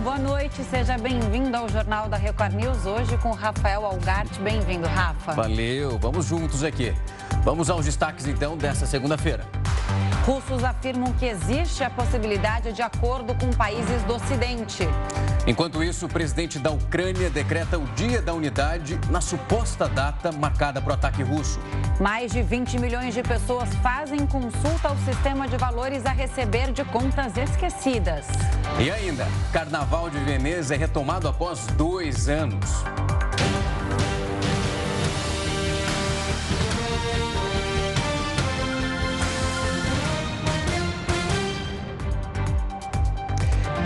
boa noite. Seja bem-vindo ao Jornal da Record News, hoje com Rafael Algart. Bem-vindo, Rafa. Valeu, vamos juntos aqui. Vamos aos destaques então dessa segunda-feira. Russos afirmam que existe a possibilidade de acordo com países do Ocidente. Enquanto isso, o presidente da Ucrânia decreta o Dia da Unidade na suposta data marcada para o ataque russo. Mais de 20 milhões de pessoas fazem consulta ao sistema de valores a receber de contas esquecidas. E ainda, Carnaval de Veneza é retomado após dois anos.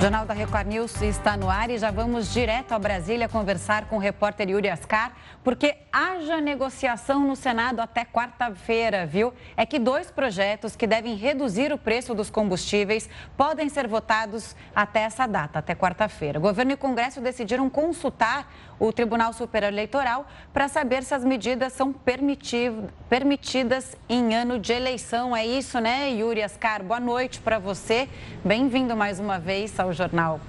Jornal da Record News está no ar e já vamos direto a Brasília conversar com o repórter Yuri Ascar, porque haja negociação no Senado até quarta-feira, viu? É que dois projetos que devem reduzir o preço dos combustíveis podem ser votados até essa data, até quarta-feira. Governo e Congresso decidiram consultar o Tribunal Superior Eleitoral para saber se as medidas são permitidas em ano de eleição. É isso, né, Yuri Ascar? Boa noite para você. Bem-vindo mais uma vez ao jornal.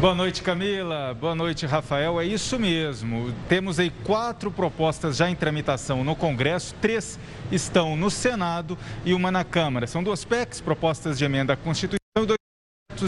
Boa noite, Camila. Boa noite, Rafael. É isso mesmo. Temos aí quatro propostas já em tramitação no Congresso, três estão no Senado e uma na Câmara. São duas PECs, propostas de emenda à Constituição e dois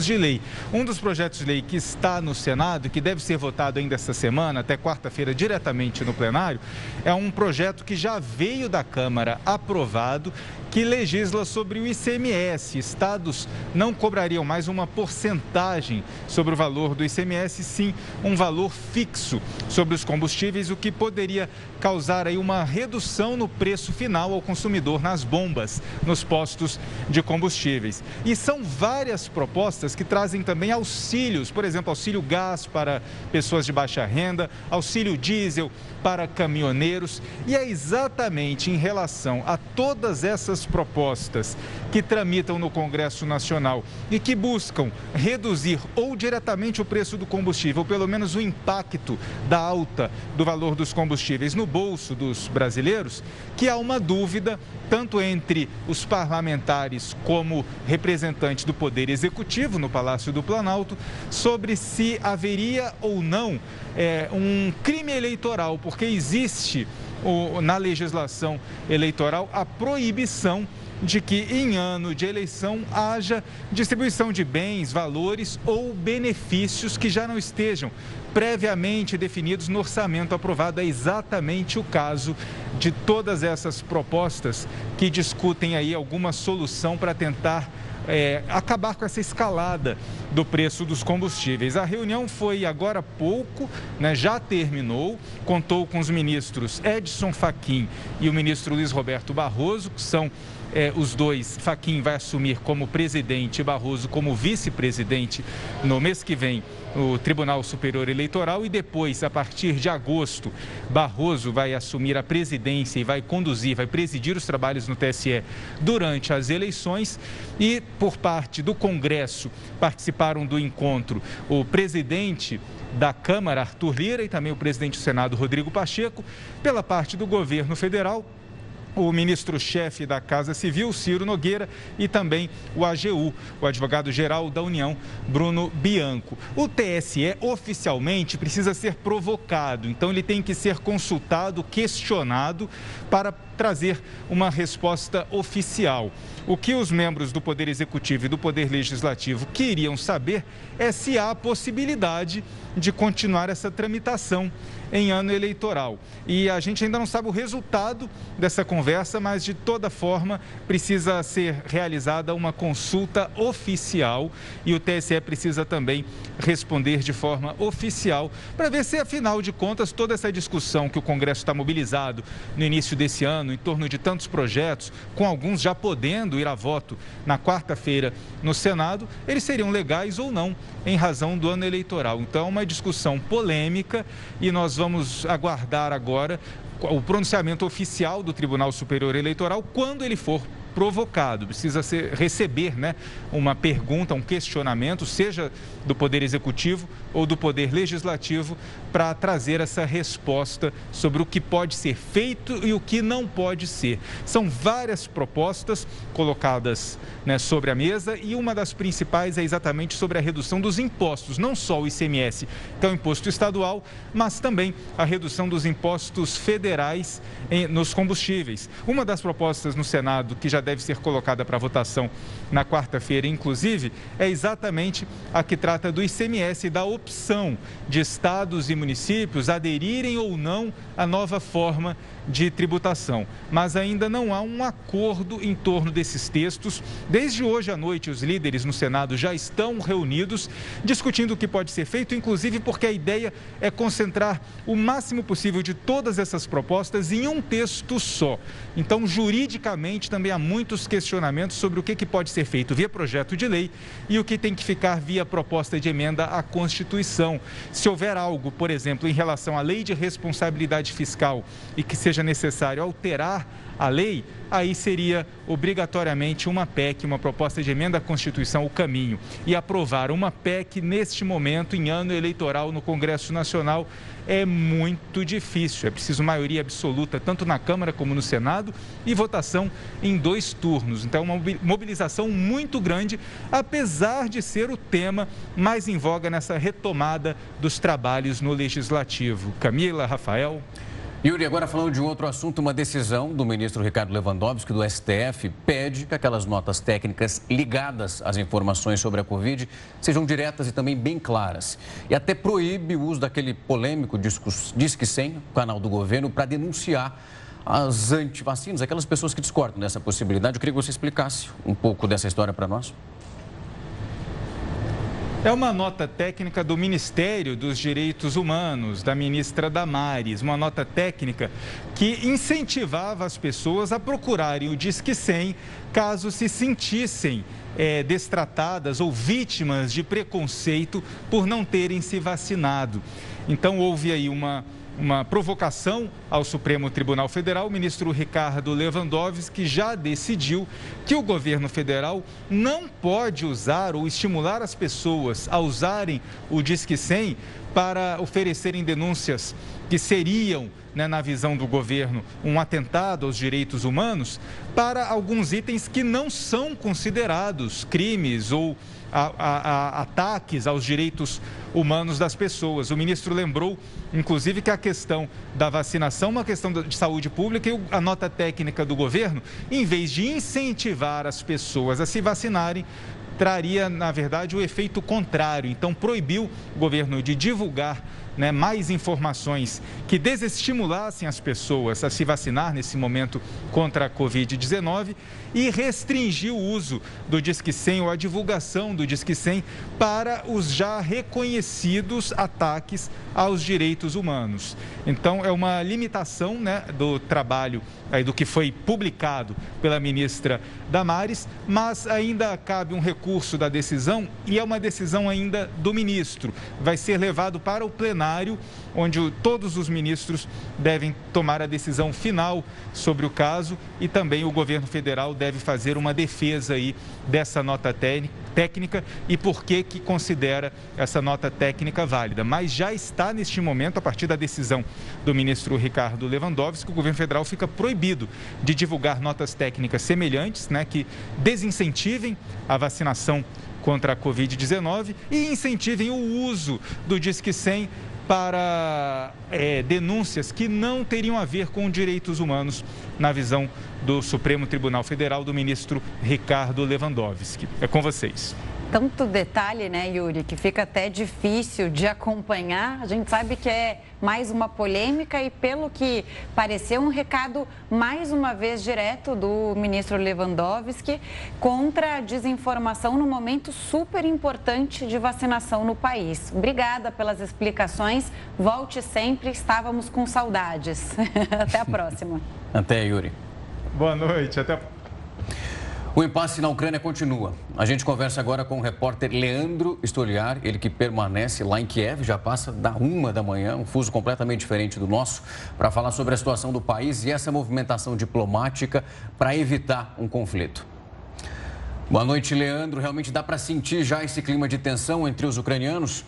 de lei. Um dos projetos de lei que está no Senado, que deve ser votado ainda esta semana, até quarta-feira, diretamente no plenário, é um projeto que já veio da Câmara aprovado que legisla sobre o ICMS. Estados não cobrariam mais uma porcentagem sobre o valor do ICMS, sim um valor fixo sobre os combustíveis, o que poderia causar aí uma redução no preço final ao consumidor nas bombas, nos postos de combustíveis. E são várias propostas que trazem também auxílios, por exemplo, auxílio gás para pessoas de baixa renda, auxílio diesel para caminhoneiros, e é exatamente em relação a todas essas propostas que tramitam no Congresso Nacional e que buscam reduzir ou diretamente o preço do combustível, ou pelo menos o impacto da alta do valor dos combustíveis no bolso dos brasileiros, que há uma dúvida tanto entre os parlamentares como representantes do Poder Executivo no Palácio do Planalto sobre se haveria ou não é, um crime eleitoral, porque existe o, na legislação eleitoral a proibição de que em ano de eleição haja distribuição de bens, valores ou benefícios que já não estejam previamente definidos no orçamento aprovado. É exatamente o caso de todas essas propostas que discutem aí alguma solução para tentar é, acabar com essa escalada do preço dos combustíveis. A reunião foi agora há pouco, né, já terminou, contou com os ministros Edson Fachin e o ministro Luiz Roberto Barroso, que são é, os dois, Faquim vai assumir como presidente e Barroso como vice-presidente no mês que vem o Tribunal Superior Eleitoral e depois, a partir de agosto, Barroso vai assumir a presidência e vai conduzir, vai presidir os trabalhos no TSE durante as eleições e por parte do Congresso participaram do encontro o presidente da Câmara, Arthur Lira, e também o presidente do Senado, Rodrigo Pacheco. Pela parte do governo federal, o ministro-chefe da Casa Civil, Ciro Nogueira, e também o AGU, o advogado-geral da União, Bruno Bianco. O TSE oficialmente precisa ser provocado, então ele tem que ser consultado, questionado para trazer uma resposta oficial. O que os membros do Poder Executivo e do Poder Legislativo queriam saber é se há possibilidade de continuar essa tramitação em ano eleitoral. E a gente ainda não sabe o resultado dessa conversa, mas de toda forma precisa ser realizada uma consulta oficial e o TSE precisa também responder de forma oficial para ver se, afinal de contas, toda essa discussão que o Congresso está mobilizado no início desse ano, em torno de tantos projetos, com alguns já podendo ir a voto na quarta-feira no Senado, eles seriam legais ou não em razão do ano eleitoral. Então, é uma discussão polêmica e nós vamos aguardar agora o pronunciamento oficial do Tribunal Superior Eleitoral quando ele for provocado, precisa ser, receber né, uma pergunta, um questionamento, seja do Poder Executivo ou do Poder Legislativo, para trazer essa resposta sobre o que pode ser feito e o que não pode ser. São várias propostas colocadas né, sobre a mesa e uma das principais é exatamente sobre a redução dos impostos, não só o ICMS, que é o imposto estadual, mas também a redução dos impostos federais em, nos combustíveis. Uma das propostas no Senado que já deve ser colocada para votação na quarta-feira, inclusive, é exatamente a que trata do ICMS, da opção de estados e municípios aderirem ou não à nova forma tributação. Mas ainda não há um acordo em torno desses textos. Desde hoje à noite, os líderes no Senado já estão reunidos, discutindo o que pode ser feito, inclusive porque a ideia é concentrar o máximo possível de todas essas propostas em um texto só. Então, juridicamente, também há muitos questionamentos sobre o que pode ser feito via projeto de lei e o que tem que ficar via proposta de emenda à Constituição. Se houver algo, por exemplo, em relação à lei de responsabilidade fiscal e que seja seja necessário alterar a lei, aí seria obrigatoriamente uma PEC, uma proposta de emenda à Constituição, o caminho. E aprovar uma PEC neste momento, em ano eleitoral no Congresso Nacional, é muito difícil. É preciso maioria absoluta, tanto na Câmara como no Senado, e votação em dois turnos. Então, uma mobilização muito grande, apesar de ser o tema mais em voga nessa retomada dos trabalhos no Legislativo. Camila, Rafael. Yuri, agora falando de um outro assunto, uma decisão do ministro Ricardo Lewandowski do STF pede que aquelas notas técnicas ligadas às informações sobre a Covid sejam diretas e também bem claras. E até proíbe o uso daquele polêmico Disque 100, canal do governo, para denunciar as antivacinas, aquelas pessoas que discordam dessa possibilidade. Eu queria que você explicasse um pouco dessa história para nós. É uma nota técnica do Ministério dos Direitos Humanos, da ministra Damares, uma nota técnica que incentivava as pessoas a procurarem o Disque 100 caso se sentissem é, destratadas ou vítimas de preconceito por não terem se vacinado. Então houve aí uma uma provocação ao Supremo Tribunal Federal, o ministro Ricardo Lewandowski já decidiu que o governo federal não pode usar ou estimular as pessoas a usarem o Disque 100 para oferecerem denúncias que seriam, né, na visão do governo, um atentado aos direitos humanos, para alguns itens que não são considerados crimes ou a, a, a ataques aos direitos humanos das pessoas. O ministro lembrou, inclusive, que a questão da vacinação é uma questão de saúde pública e a nota técnica do governo, em vez de incentivar as pessoas a se vacinarem, traria, na verdade, o efeito contrário. Então, proibiu o governo de divulgar né, mais informações que desestimulassem as pessoas a se vacinar nesse momento contra a Covid-19 e restringiu o uso do Disque 100 ou a divulgação do Disque 100 para os já reconhecidos ataques aos direitos humanos. Então, é uma limitação né, do trabalho aí, do que foi publicado pela ministra Damares, mas ainda cabe um recurso da decisão e é uma decisão ainda do ministro. Vai ser levado para o plenário, onde todos os ministros devem tomar a decisão final sobre o caso e também o governo federal deve fazer uma defesa aí dessa nota técnica e por que que considera essa nota técnica válida. Mas já está neste momento, a partir da decisão do ministro Ricardo Lewandowski, o governo federal fica proibido de divulgar notas técnicas semelhantes, né, que desincentivem a vacinação contra a Covid-19 e incentivem o uso do Disque 100 para é, denúncias que não teriam a ver com direitos humanos, na visão do Supremo Tribunal Federal, do ministro Ricardo Lewandowski. É com vocês tanto detalhe, né, Yuri, que fica até difícil de acompanhar. A gente sabe que é mais uma polêmica e, pelo que pareceu, um recado mais uma vez direto do ministro Lewandowski contra a desinformação no momento super importante de vacinação no país. Obrigada pelas explicações. Volte sempre, estávamos com saudades. até a próxima. Até, Yuri. Boa noite, até a O impasse na Ucrânia continua. A gente conversa agora com o repórter Leandro Stoliar, ele que permanece lá em Kiev, já passa da uma da manhã, um fuso completamente diferente do nosso, para falar sobre a situação do país e essa movimentação diplomática para evitar um conflito. Boa noite, Leandro. Realmente dá para sentir já esse clima de tensão entre os ucranianos?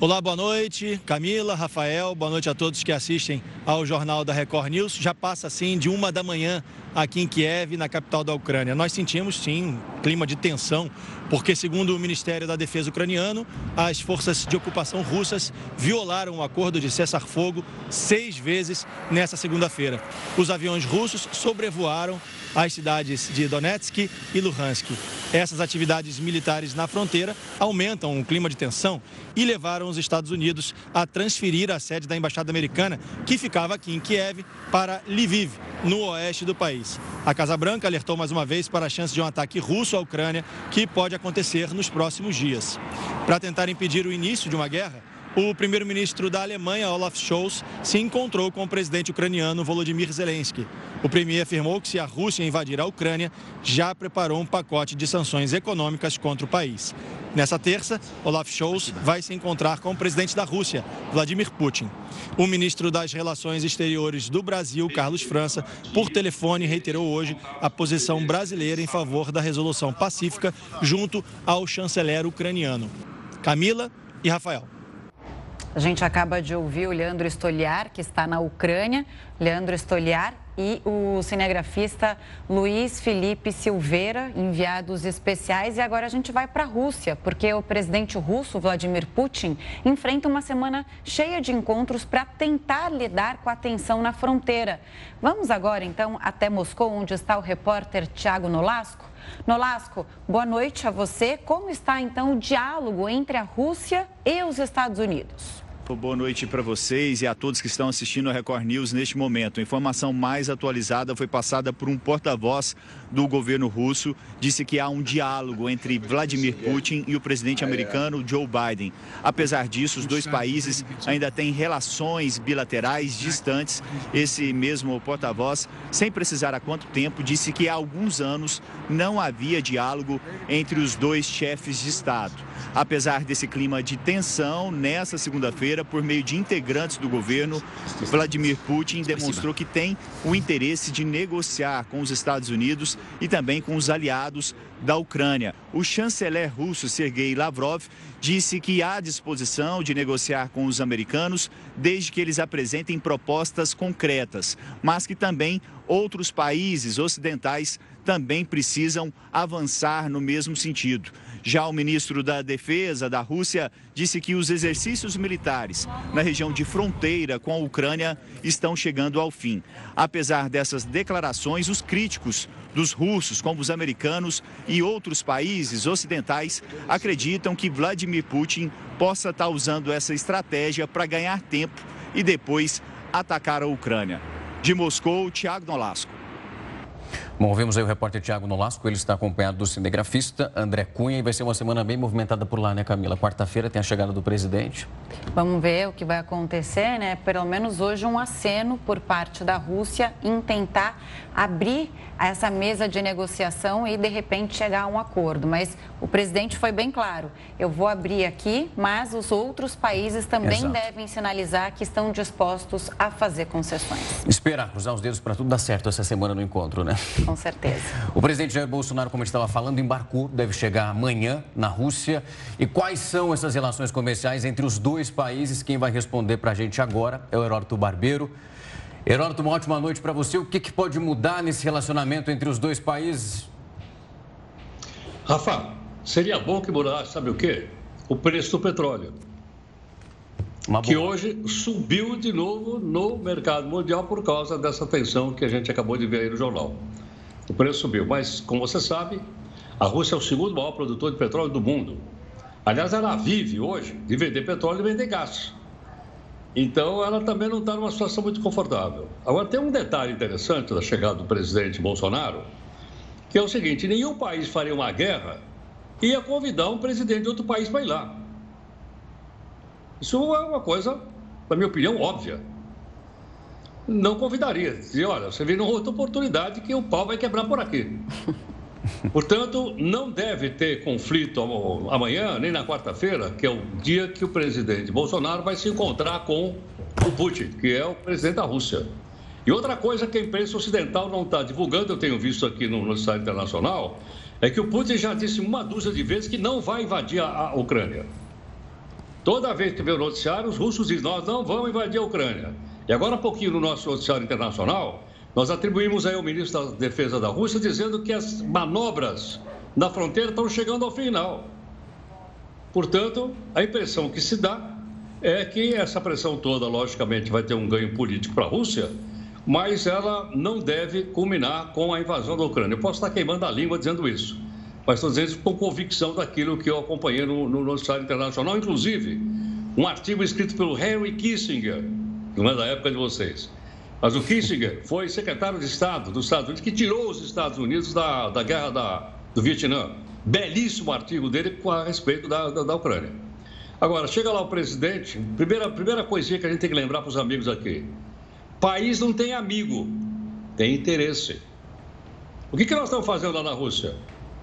Olá, boa noite, Camila, Rafael, boa noite a todos que assistem ao Jornal da Record News. Já passa assim de uma da manhã aqui em Kiev, na capital da Ucrânia. Nós sentimos sim um clima de tensão, porque segundo o Ministério da Defesa ucraniano, as forças de ocupação russas violaram o acordo de cessar-fogo seis vezes nessa segunda-feira. Os aviões russos sobrevoaram as cidades de Donetsk e Luhansk. Essas atividades militares na fronteira aumentam o clima de tensão e levaram os Estados Unidos a transferir a sede da embaixada americana, que ficava aqui em Kiev, para Lviv, no oeste do país. A Casa Branca alertou mais uma vez para a chance de um ataque russo à Ucrânia, que pode acontecer nos próximos dias. Para tentar impedir o início de uma guerra, o primeiro-ministro da Alemanha, Olaf Scholz, se encontrou com o presidente ucraniano Volodymyr Zelensky. O premier afirmou que se a Rússia invadir a Ucrânia, já preparou um pacote de sanções econômicas contra o país. Nessa terça, Olaf Scholz vai se encontrar com o presidente da Rússia, Vladimir Putin. O ministro das Relações Exteriores do Brasil, Carlos França, por telefone reiterou hoje a posição brasileira em favor da resolução pacífica junto ao chanceler ucraniano. Camila e Rafael. A gente acaba de ouvir o Leandro Stoliar, que está na Ucrânia. Leandro Stoliar e o cinegrafista Luiz Felipe Silveira, enviados especiais. E agora a gente vai para a Rússia, porque o presidente russo, Vladimir Putin, enfrenta uma semana cheia de encontros para tentar lidar com a tensão na fronteira. Vamos agora, então, até Moscou, onde está o repórter Tiago Nolasco. Nolasco, boa noite a você. Como está, então, o diálogo entre a Rússia e os Estados Unidos? Boa noite para vocês e a todos que estão assistindo a Record News neste momento. A informação mais atualizada foi passada por um porta-voz do governo russo. Disse que há um diálogo entre Vladimir Putin e o presidente americano Joe Biden. Apesar disso, os dois países ainda têm relações bilaterais distantes. Esse mesmo porta-voz, sem precisar há quanto tempo, disse que há alguns anos não havia diálogo entre os dois chefes de Estado. Apesar desse clima de tensão, nessa segunda-feira, por meio de integrantes do governo, Vladimir Putin demonstrou que tem o interesse de negociar com os Estados Unidos e também com os aliados da Ucrânia. O chanceler russo Sergei Lavrov disse que há disposição de negociar com os americanos desde que eles apresentem propostas concretas, mas que também outros países ocidentais também precisam avançar no mesmo sentido. Já o ministro da Defesa da Rússia disse que os exercícios militares na região de fronteira com a Ucrânia estão chegando ao fim. Apesar dessas declarações, os críticos dos russos, como os americanos e outros países ocidentais, acreditam que Vladimir Putin possa estar usando essa estratégia para ganhar tempo e depois atacar a Ucrânia. De Moscou, Tiago Nolasco. Bom, vemos aí o repórter Tiago Nolasco, ele está acompanhado do cinegrafista André Cunha e vai ser uma semana bem movimentada por lá, né, Camila? Quarta-feira tem a chegada do presidente. Vamos ver o que vai acontecer, né? Pelo menos hoje um aceno por parte da Rússia em tentar abrir essa mesa de negociação e de repente chegar a um acordo. Mas o presidente foi bem claro: eu vou abrir aqui, mas os outros países também Exato. devem sinalizar que estão dispostos a fazer concessões. Esperar, cruzar os dedos para tudo dar certo essa semana no encontro, né? Com certeza. O presidente Jair Bolsonaro, como a gente estava falando, embarcou, deve chegar amanhã na Rússia. E quais são essas relações comerciais entre os dois países? Quem vai responder para a gente agora é o Heródoto Barbeiro. Heródoto, uma ótima noite para você. O que, que pode mudar nesse relacionamento entre os dois países? Rafa, seria bom que mudasse, sabe o quê? O preço do petróleo. que hoje subiu de novo no mercado mundial por causa dessa tensão que a gente acabou de ver aí no jornal o preço subiu. Mas, como você sabe, a Rússia é o segundo maior produtor de petróleo do mundo. Aliás, ela vive hoje de vender petróleo e vender gás. Então, ela também não está numa situação muito confortável. Agora, tem um detalhe interessante da chegada do presidente Bolsonaro, que é o seguinte: nenhum país faria uma guerra e ia convidar um presidente de outro país para ir lá. Isso é uma coisa, na minha opinião, óbvia. não convidaria. Dizia, olha, você numa outra oportunidade que o pau vai quebrar por aqui. Portanto, não deve ter conflito amanhã, nem na quarta-feira, que é o dia que o presidente Bolsonaro vai se encontrar com o Putin, que é o presidente da Rússia. E outra coisa que a imprensa ocidental não está divulgando, eu tenho visto aqui no noticiário internacional, é que o Putin já disse uma dúzia de vezes que não vai invadir a, Ucrânia. Toda vez que vê o noticiário, os russos dizem: nós não vamos invadir a Ucrânia. E agora, um pouquinho no nosso noticiário internacional, nós atribuímos aí ao ministro da Defesa da Rússia dizendo que as manobras na fronteira estão chegando ao final. Portanto, a impressão que se dá é que essa pressão toda, logicamente, vai ter um ganho político para a Rússia, mas ela não deve culminar com a invasão da Ucrânia. Eu posso estar queimando a língua dizendo isso, mas estou dizendo isso com convicção daquilo que eu acompanhei no, no noticiário internacional, inclusive um artigo escrito pelo Henry Kissinger, não é da época de vocês. Mas o Kissinger foi secretário de Estado dos Estados Unidos que tirou os Estados Unidos da, da guerra da, do Vietnã. Belíssimo artigo dele a respeito da, da, da Ucrânia. Agora, chega lá o presidente, primeira, primeira coisinha que a gente tem que lembrar para os amigos aqui. País não tem amigo, tem interesse. O que, que nós estamos fazendo lá na Rússia?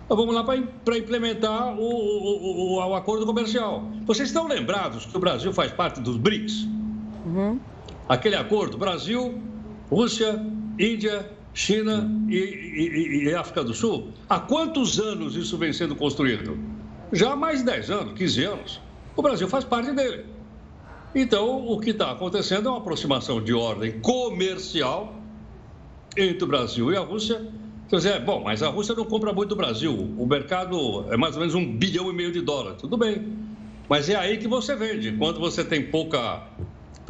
Nós vamos lá para implementar o, o, o, o, acordo comercial. Vocês estão lembrados que o Brasil faz parte dos BRICS? Uhum. Aquele acordo Brasil, Rússia, Índia, China e, e, e, África do Sul. Há quantos anos isso vem sendo construído? Já há mais de 10 anos, 15 anos. O Brasil faz parte dele. Então, o que está acontecendo é uma aproximação de ordem comercial entre o Brasil e a Rússia. Quer dizer, bom, mas a Rússia não compra muito do Brasil. O mercado é mais ou menos um bilhão e meio de dólares. Tudo bem. Mas é aí que você vende. Quando você tem pouca,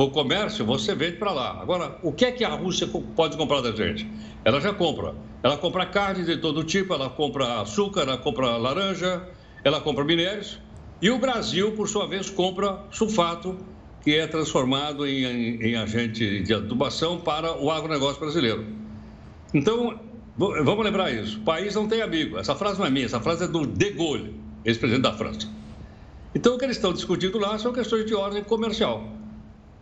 pouco comércio, você vende para lá. Agora, o que é que a Rússia pode comprar da gente? Ela já compra. Ela compra carne de todo tipo, ela compra açúcar, ela compra laranja, ela compra minérios. E o Brasil, por sua vez, compra sulfato que é transformado em, em, em agente de adubação para o agronegócio brasileiro. Então, vamos lembrar isso. O país não tem amigo. Essa frase não é minha, essa frase é do De Gaulle, ex-presidente da França. Então, o que eles estão discutindo lá são questões de ordem comercial.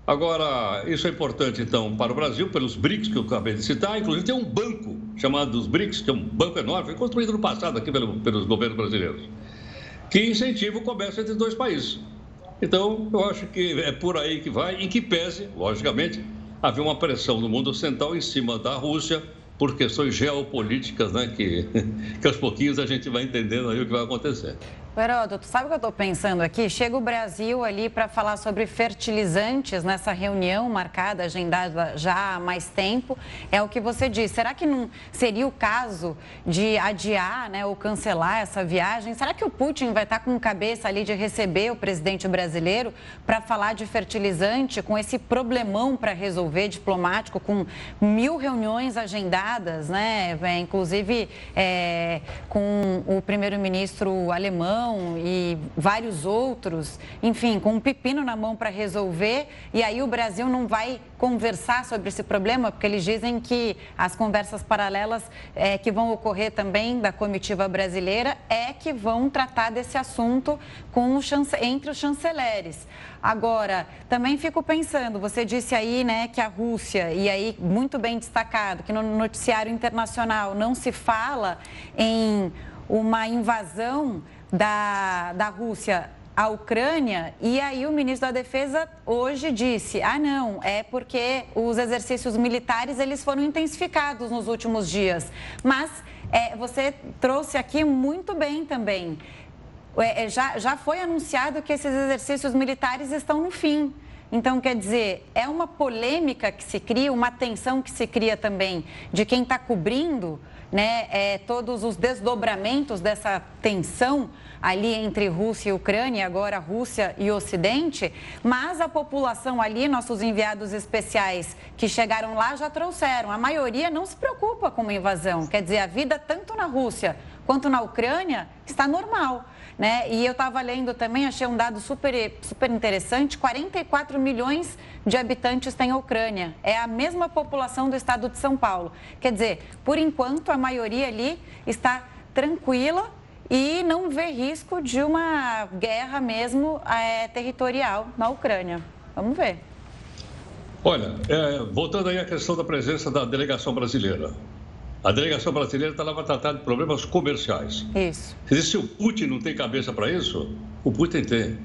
Agora, isso é importante, então, para o Brasil, pelos BRICS que eu acabei de citar. Inclusive, tem um banco chamado dos BRICS, que é um banco enorme, foi construído no passado aqui pelo, pelos governos brasileiros, que incentiva o comércio entre dois países. Então, eu acho que é por aí que vai, em que pese, logicamente, haver uma pressão no mundo ocidental em cima da Rússia por questões geopolíticas, né, que, que aos pouquinhos a gente vai entendendo aí o que vai acontecer. Heródoto, sabe o que eu estou pensando aqui? Chega o Brasil ali para falar sobre fertilizantes nessa reunião marcada, agendada já há mais tempo. É o que você disse. Será que não seria o caso de adiar né, ou cancelar essa viagem? Será que o Putin vai estar tá com cabeça ali de receber o presidente brasileiro para falar de fertilizante, com esse problemão para resolver diplomático, com mil reuniões agendadas, né? É, inclusive é, com o primeiro-ministro alemão? E vários outros, enfim, com um pepino na mão para resolver, e aí o Brasil não vai conversar sobre esse problema, porque eles dizem que as conversas paralelas é, que vão ocorrer também da comitiva brasileira é que vão tratar desse assunto com o chance... entre os chanceleres. Agora, também fico pensando, você disse aí, né, que a Rússia, e aí muito bem destacado, que no noticiário internacional não se fala em uma invasão da, da Rússia à Ucrânia, e aí o ministro da Defesa hoje disse: ah, não, é porque os exercícios militares eles foram intensificados nos últimos dias. Mas é, você trouxe aqui muito bem também. É, é já, já foi anunciado que esses exercícios militares estão no fim. Então, quer dizer, é uma polêmica que se cria, uma tensão que se cria também de quem está cobrindo né, é, todos os desdobramentos dessa tensão ali entre Rússia e Ucrânia, agora Rússia e Ocidente, mas a população ali, nossos enviados especiais que chegaram lá já trouxeram. A maioria não se preocupa com uma invasão. Quer dizer, a vida tanto na Rússia quanto na Ucrânia está normal. Né? E eu estava lendo também, achei um dado super, super interessante: 44 milhões de habitantes tem a Ucrânia. É a mesma população do estado de São Paulo. Quer dizer, por enquanto, a maioria ali está tranquila e não vê risco de uma guerra mesmo é, territorial na Ucrânia. Vamos ver. Olha, é, voltando aí à questão da presença da delegação brasileira. A delegação brasileira está lá para tratar de problemas comerciais. Isso. Se o Putin não tem cabeça para isso, o Putin tem.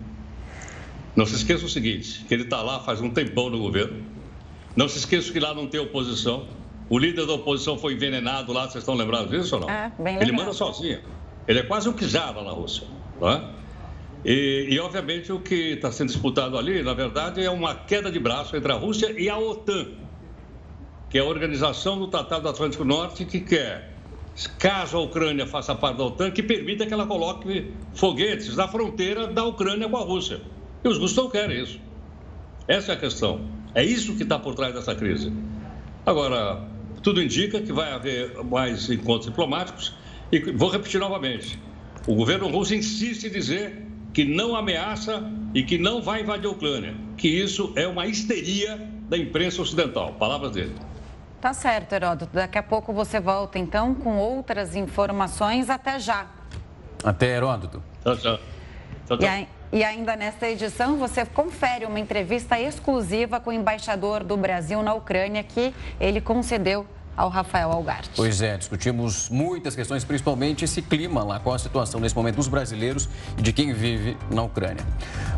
Não se esqueça o seguinte, que ele está lá faz um tempão no governo. Não se esqueça que lá não tem oposição. O líder da oposição foi envenenado lá, vocês estão lembrados disso ou não? É, bem Ele manda sozinho. Ele é quase um czar na Rússia. Não é? E, e, obviamente, o que está sendo disputado ali, na verdade, é uma queda de braço entre a Rússia e a OTAN, que é a Organização do Tratado do Atlântico Norte, que quer, caso a Ucrânia faça parte da OTAN, que permita que ela coloque foguetes na fronteira da Ucrânia com a Rússia. E os russos não querem isso. Essa é a questão. É isso que está por trás dessa crise. Agora, tudo indica que vai haver mais encontros diplomáticos. E vou repetir novamente: o governo russo insiste em dizer que não ameaça e que não vai invadir a Ucrânia, que isso é uma histeria da imprensa ocidental. Palavras dele. Tá certo, Heródoto. Daqui a pouco você volta então com outras informações. Até já. Até, Heródoto. Tchau, tchau. tchau, tchau. E, ainda nesta edição você confere uma entrevista exclusiva com o embaixador do Brasil na Ucrânia que ele concedeu ao Rafael Algarte. Pois é, discutimos muitas questões, principalmente esse clima lá, qual a situação nesse momento dos brasileiros e de quem vive na Ucrânia.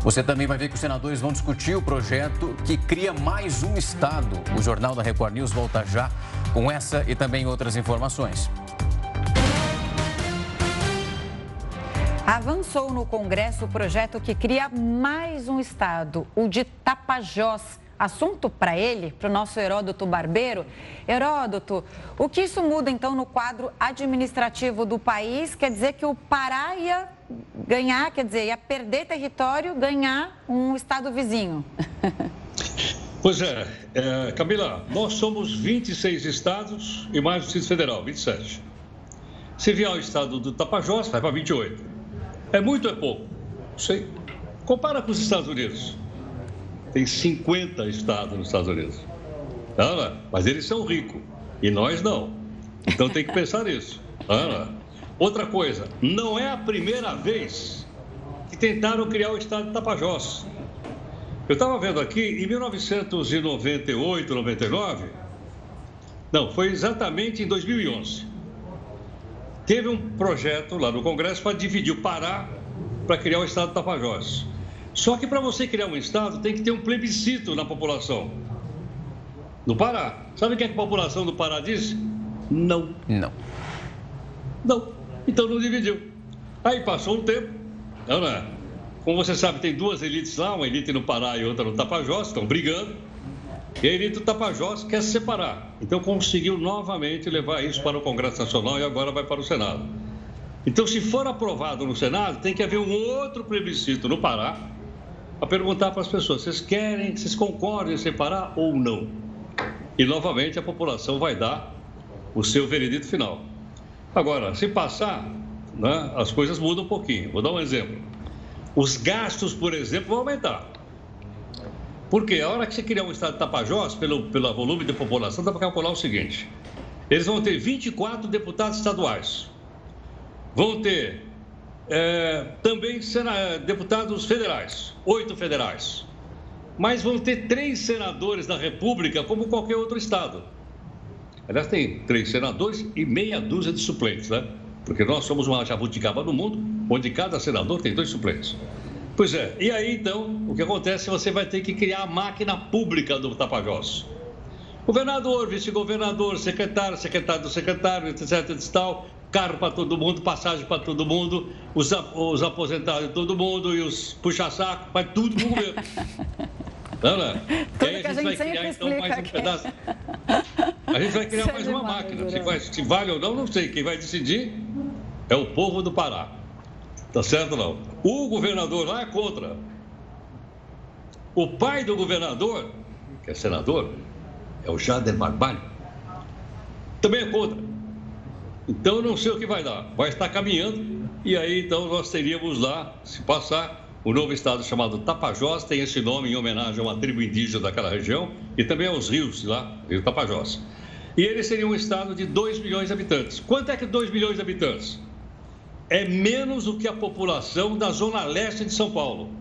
Você também vai ver que os senadores vão discutir o projeto que cria mais um Estado. O Jornal da Record News volta já com essa e também outras informações. Avançou no Congresso o projeto que cria mais um Estado, o de Tapajós assunto para ele, para o nosso Heródoto Barbeiro. Heródoto, o que isso muda então no quadro administrativo do país? Quer dizer que o Pará ia ganhar, quer dizer, ia perder território, ganhar um estado vizinho. Pois é, é, Camila, nós somos 26 estados e mais o Distrito Federal, 27. Se vier o estado do Tapajós, vai para 28. É muito ou é pouco? Sei. Compara com os Estados Unidos tem 50 estados nos Estados Unidos. Ana, mas eles são ricos e nós não. Então tem que pensar nisso. Ana. Outra coisa, não é a primeira vez que tentaram criar o estado de Tapajós. Eu estava vendo aqui, em 1998, 99, não, foi exatamente em 2011. Teve um projeto lá no Congresso para dividir o Pará para criar o estado de Tapajós. Só que para você criar um Estado tem que ter um plebiscito na população. No Pará. Sabe o que, é que a população do Pará disse? Não. Não. Não. Então não dividiu. Aí passou um tempo. Não, não é? Como você sabe, tem duas elites lá, uma elite no Pará e outra no Tapajós, estão brigando. E a elite do Tapajós quer se separar. Então conseguiu novamente levar isso para o Congresso Nacional e agora vai para o Senado. Então, se for aprovado no Senado, tem que haver um outro plebiscito no Pará a perguntar para as pessoas: vocês querem, vocês concordam em separar ou não? E novamente a população vai dar o seu veredito final. Agora, se passar, né, as coisas mudam um pouquinho. Vou dar um exemplo. Os gastos, por exemplo, vão aumentar. Porque a hora que você criar um estado de Tapajós, pelo, pelo volume de população, dá para calcular o seguinte: eles vão ter 24 deputados estaduais, vão ter é, também sena, deputados federais, oito federais. Mas vão ter três senadores da República, como qualquer outro estado. Aliás, tem três senadores e meia dúzia de suplentes, né? Porque nós somos uma jabuticaba no mundo, onde cada senador tem dois suplentes. Pois é, e aí então, o que acontece? Você vai ter que criar a máquina pública do Tapajós. Governador, vice-governador, secretário, secretário do secretário, etc, etc, carro para todo mundo, passagem para todo mundo, os, os aposentados de todo mundo e os puxa-saco, vai tudo para o governo. Não. Tudo aí a gente, a gente vai criar então mais um pedaço. A gente vai criar mais uma máquina. Se, vai, se vale ou não, não sei. Quem vai decidir é o povo do Pará. Tá certo não? O governador lá é contra. O pai do governador, que é senador, é o Jader Barbalho, também é contra. Então, não sei o que vai dar. Vai estar caminhando e aí, então, nós teríamos lá, se passar, o novo estado chamado Tapajós, tem esse nome em homenagem a uma tribo indígena daquela região e também aos rios lá, Rio Tapajós. E ele seria um estado de 2 milhões de habitantes. Quanto é que 2 milhões de habitantes? É menos do que a população da zona leste de São Paulo.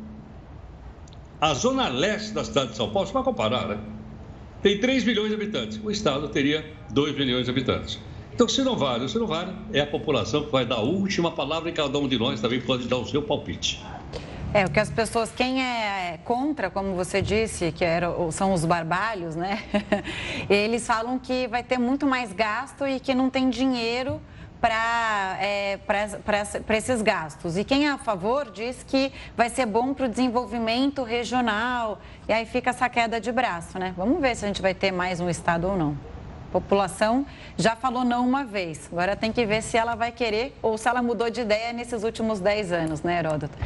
A zona leste da cidade de São Paulo, você vai comparar, né? tem 3 milhões de habitantes. O Estado teria 2 milhões de habitantes. Então, se não vale, se não vale, é a população que vai dar a última palavra e cada um de nós também pode dar o seu palpite. É, o que as pessoas, quem é contra, como você disse, que era, são os barbalhos, né? Eles falam que vai ter muito mais gasto e que não tem dinheiro para é, esses gastos. E quem é a favor diz que vai ser bom para o desenvolvimento regional. E aí fica essa queda de braço, né? Vamos ver se a gente vai ter mais um estado ou não. População já falou não uma vez. Agora tem que ver se ela vai querer ou se ela mudou de ideia nesses últimos 10 anos, né, Heródoto?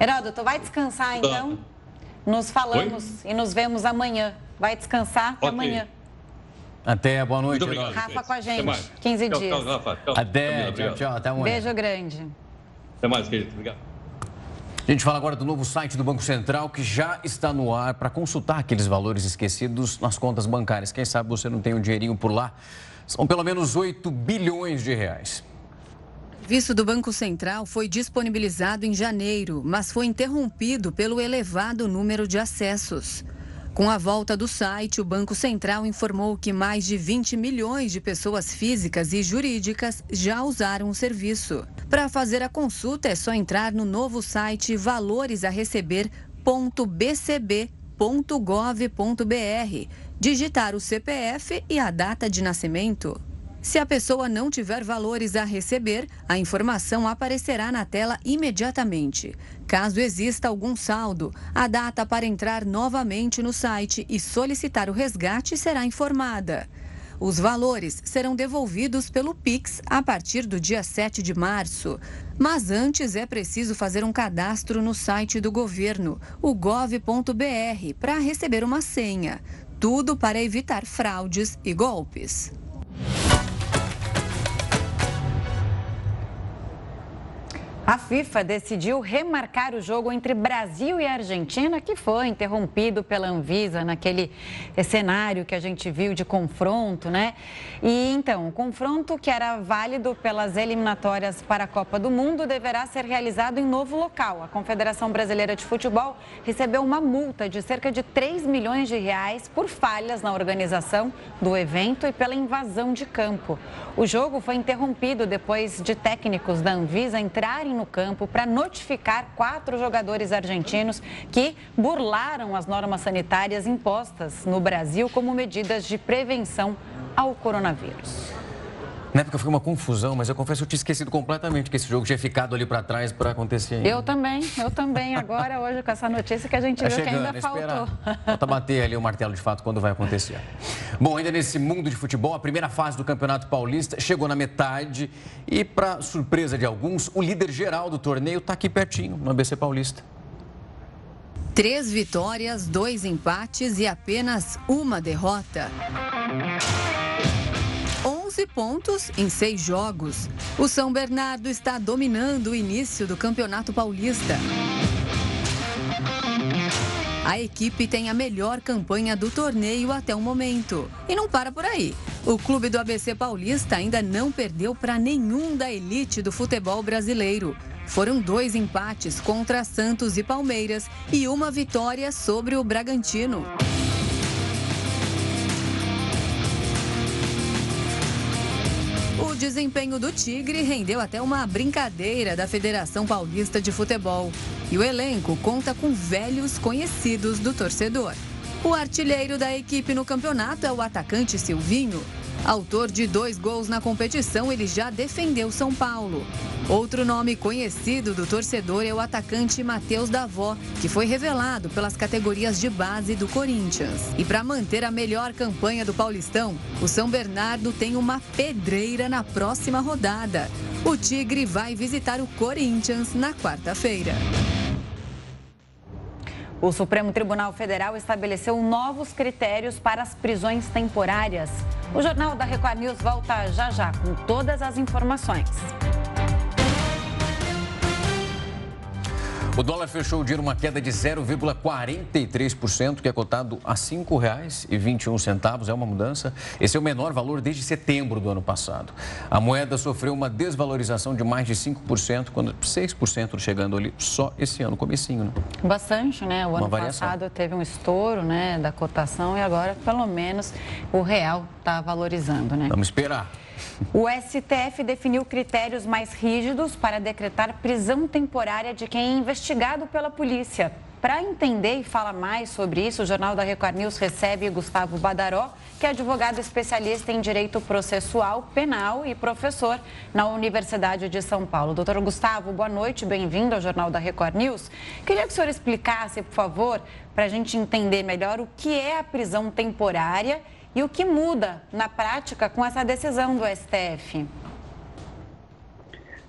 Heródoto, vai descansar então? Nos falamos Oi? e nos vemos amanhã. Vai descansar até okay. amanhã. Até, boa noite, obrigado, Rafa com a gente, 15 tchau, dias. Tchau, Rafa, tchau. Até, tchau, tchau, até amanhã. Beijo grande. Até mais, querido. Obrigado. A gente fala agora do novo site do Banco Central que já está no ar para consultar aqueles valores esquecidos nas contas bancárias. Quem sabe você não tem um dinheirinho por lá? São pelo menos 8 bilhões de reais. O visto do Banco Central foi disponibilizado em janeiro, mas foi interrompido pelo elevado número de acessos. Com a volta do site, o Banco Central informou que mais de 20 milhões de pessoas físicas e jurídicas já usaram o serviço. Para fazer a consulta, é só entrar no novo site valoresaReceber.bcb.gov.br, digitar o CPF e a data de nascimento. Se a pessoa não tiver valores a receber, a informação aparecerá na tela imediatamente. Caso exista algum saldo, a data para entrar novamente no site e solicitar o resgate será informada. Os valores serão devolvidos pelo Pix a partir do dia 7 de março. Mas antes é preciso fazer um cadastro no site do governo, o gov.br, para receber uma senha. Tudo para evitar fraudes e golpes. A FIFA decidiu remarcar o jogo entre Brasil e Argentina, que foi interrompido pela Anvisa naquele cenário que a gente viu de confronto, né? E então, o confronto que era válido pelas eliminatórias para a Copa do Mundo deverá ser realizado em novo local. A Confederação Brasileira de Futebol recebeu uma multa de cerca de 3 milhões de reais por falhas na organização do evento e pela invasão de campo. O jogo foi interrompido depois de técnicos da Anvisa entrarem no campo para notificar quatro jogadores argentinos que burlaram as normas sanitárias impostas no Brasil como medidas de prevenção ao coronavírus. Na época foi uma confusão, mas eu confesso que eu tinha esquecido completamente que esse jogo tinha ficado ali para trás para acontecer. Ainda. Eu também, eu também. Agora, hoje, com essa notícia que a gente tá viu chegando, que ainda faltou. Falta bater ali o martelo de fato quando vai acontecer. Bom, ainda nesse mundo de futebol, a primeira fase do Campeonato Paulista chegou na metade e, para surpresa de alguns, o líder geral do torneio está aqui pertinho, no ABC Paulista. Três vitórias, dois empates e apenas uma derrota. 11 pontos em seis jogos. O São Bernardo está dominando o início do Campeonato Paulista. A equipe tem a melhor campanha do torneio até o momento. E não para por aí. O clube do ABC Paulista ainda não perdeu para nenhum da elite do futebol brasileiro. Foram dois empates contra Santos e Palmeiras e uma vitória sobre o Bragantino. Desempenho do Tigre rendeu até uma brincadeira da Federação Paulista de Futebol. E o elenco conta com velhos conhecidos do torcedor. O artilheiro da equipe no campeonato é o atacante Silvinho, Autor de dois gols na competição, ele já defendeu São Paulo. Outro nome conhecido do torcedor é o atacante Matheus Davó, que foi revelado pelas categorias de base do Corinthians. E para manter a melhor campanha do Paulistão, o São Bernardo tem uma pedreira na próxima rodada. O Tigre vai visitar o Corinthians na quarta-feira. O Supremo Tribunal Federal estabeleceu novos critérios para as prisões temporárias. O Jornal da Record News volta já já com todas as informações. O dólar fechou o dia uma queda de 0,43%, que é cotado a R$ 5,21. É uma mudança. Esse é o menor valor desde setembro do ano passado. A moeda sofreu uma desvalorização de mais de 5%, quando 6% chegando ali só esse ano, comecinho. Né? Bastante, né? O uma ano variação. passado teve um estouro né, da cotação e agora, pelo menos, o real está valorizando, né? Vamos esperar. O STF definiu critérios mais rígidos para decretar prisão temporária de quem é investigado pela polícia. Para entender e falar mais sobre isso, o Jornal da Record News recebe Gustavo Badaró, que é advogado especialista em direito processual penal e professor na Universidade de São Paulo. Doutor Gustavo, boa noite, bem-vindo ao Jornal da Record News. Queria que o senhor explicasse, por favor, para a gente entender melhor o que é a prisão temporária e o que muda na prática com essa decisão do STF?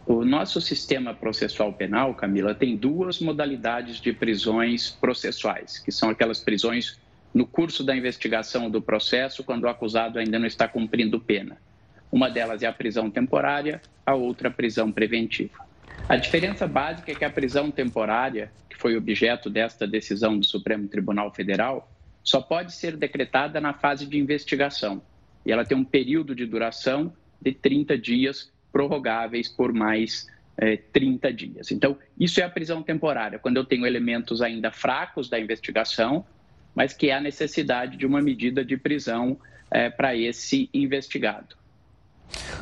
O nosso sistema processual penal, Camila, tem duas modalidades de prisões processuais, que são aquelas prisões no curso da investigação do processo, quando o acusado ainda não está cumprindo pena. Uma delas é a prisão temporária, a outra a prisão preventiva. A diferença básica é que a prisão temporária, que foi objeto desta decisão do Supremo Tribunal Federal, só pode ser decretada na fase de investigação. E ela tem um período de duração de 30 dias, prorrogáveis por mais é, 30 dias. Então, isso é a prisão temporária, quando eu tenho elementos ainda fracos da investigação, mas que há é necessidade de uma medida de prisão é, para esse investigado.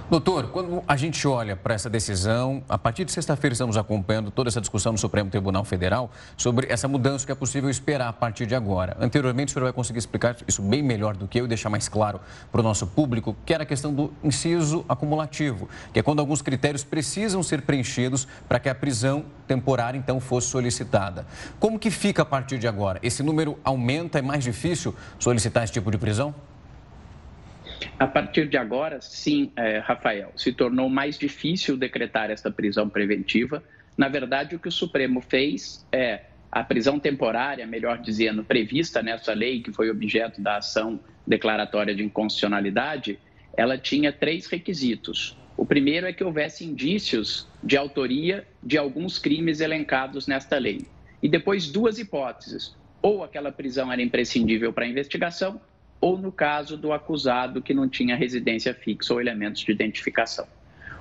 Doutor, quando a gente olha para essa decisão, a partir de sexta-feira estamos acompanhando toda essa discussão no Supremo Tribunal Federal sobre essa mudança que é possível esperar a partir de agora. Anteriormente, o senhor vai conseguir explicar isso bem melhor do que eu e deixar mais claro para o nosso público, que era a questão do inciso acumulativo, que é quando alguns critérios precisam ser preenchidos para que a prisão temporária, então, fosse solicitada. Como que fica a partir de agora? Esse número aumenta? É mais difícil solicitar esse tipo de prisão? A partir de agora, sim, é, Rafael, se tornou mais difícil decretar esta prisão preventiva. Na verdade, o que o Supremo fez é a prisão temporária, melhor dizendo, prevista nessa lei, que foi objeto da ação declaratória de inconstitucionalidade, ela tinha três requisitos. O primeiro é que houvesse indícios de autoria de alguns crimes elencados nesta lei. E depois, duas hipóteses. Ou aquela prisão era imprescindível para a investigação, ou no caso do acusado que não tinha residência fixa ou elementos de identificação.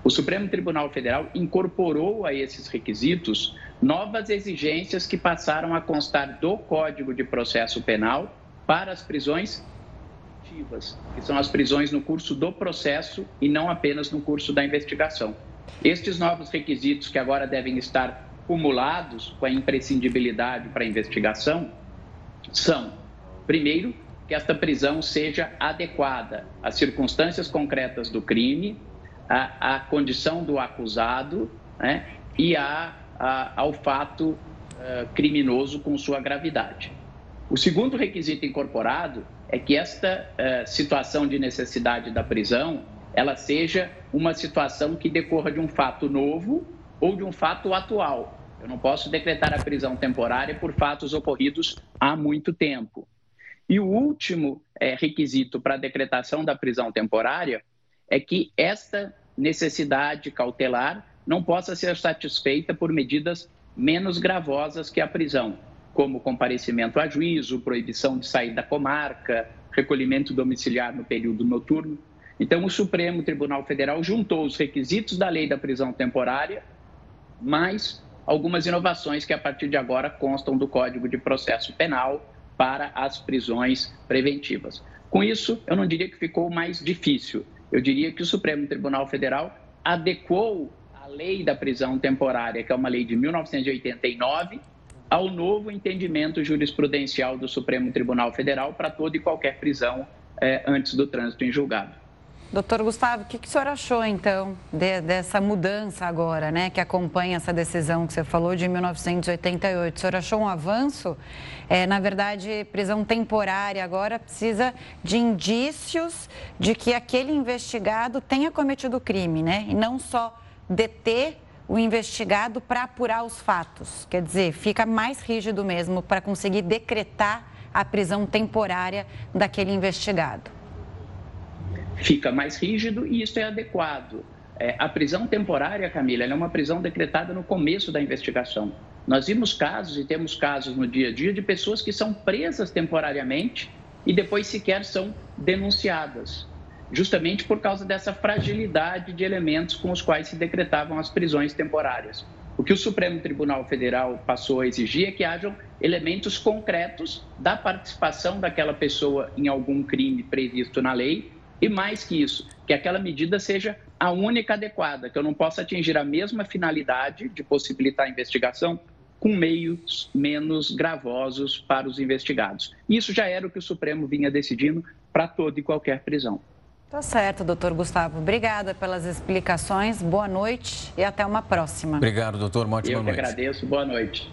O Supremo Tribunal Federal incorporou a esses requisitos novas exigências que passaram a constar do Código de Processo Penal para as prisões ativas, que são as prisões no curso do processo e não apenas no curso da investigação. Estes novos requisitos, que agora devem estar cumulados com a imprescindibilidade para a investigação, são, primeiro, que esta prisão seja adequada às circunstâncias concretas do crime, à, à condição do acusado né, e à, à, ao fato uh, criminoso com sua gravidade. O segundo requisito incorporado é que esta uh, situação de necessidade da prisão ela seja uma situação que decorra de um fato novo ou de um fato atual. Eu não posso decretar a prisão temporária por fatos ocorridos há muito tempo. E o último é, requisito para a decretação da prisão temporária é que esta necessidade cautelar não possa ser satisfeita por medidas menos gravosas que a prisão, como comparecimento a juízo, proibição de sair da comarca, recolhimento domiciliar no período noturno. Então, o Supremo Tribunal Federal juntou os requisitos da lei da prisão temporária, mais algumas inovações que, a partir de agora, constam do Código de Processo Penal, para as prisões preventivas. Com isso, eu não diria que ficou mais difícil. Eu diria que o Supremo Tribunal Federal adequou a lei da prisão temporária, que é uma lei de 1989, ao novo entendimento jurisprudencial do Supremo Tribunal Federal para toda e qualquer prisão eh, antes do trânsito em julgado. Doutor Gustavo, o que, que o senhor achou, então, de, dessa mudança agora, né, que acompanha essa decisão que você falou de 1988? O senhor achou um avanço? É, na verdade, prisão temporária agora precisa de indícios de que aquele investigado tenha cometido crime, né? E não só deter o investigado para apurar os fatos. Quer dizer, fica mais rígido mesmo para conseguir decretar a prisão temporária daquele investigado fica mais rígido e isso é adequado. É, a prisão temporária, Camila, é uma prisão decretada no começo da investigação. Nós vimos casos e temos casos no dia a dia de pessoas que são presas temporariamente e depois sequer são denunciadas, justamente por causa dessa fragilidade de elementos com os quais se decretavam as prisões temporárias. O que o Supremo Tribunal Federal passou a exigir é que hajam elementos concretos da participação daquela pessoa em algum crime previsto na lei e, mais que isso, que aquela medida seja a única adequada, que eu não possa atingir a mesma finalidade de possibilitar a investigação com meios menos gravosos para os investigados. Isso já era o que o Supremo vinha decidindo para toda e qualquer prisão. Tá certo, doutor Gustavo. Obrigada pelas explicações. Boa noite e até uma próxima. Obrigado, doutor. Uma ótima Eu noite. Eu agradeço. Boa noite.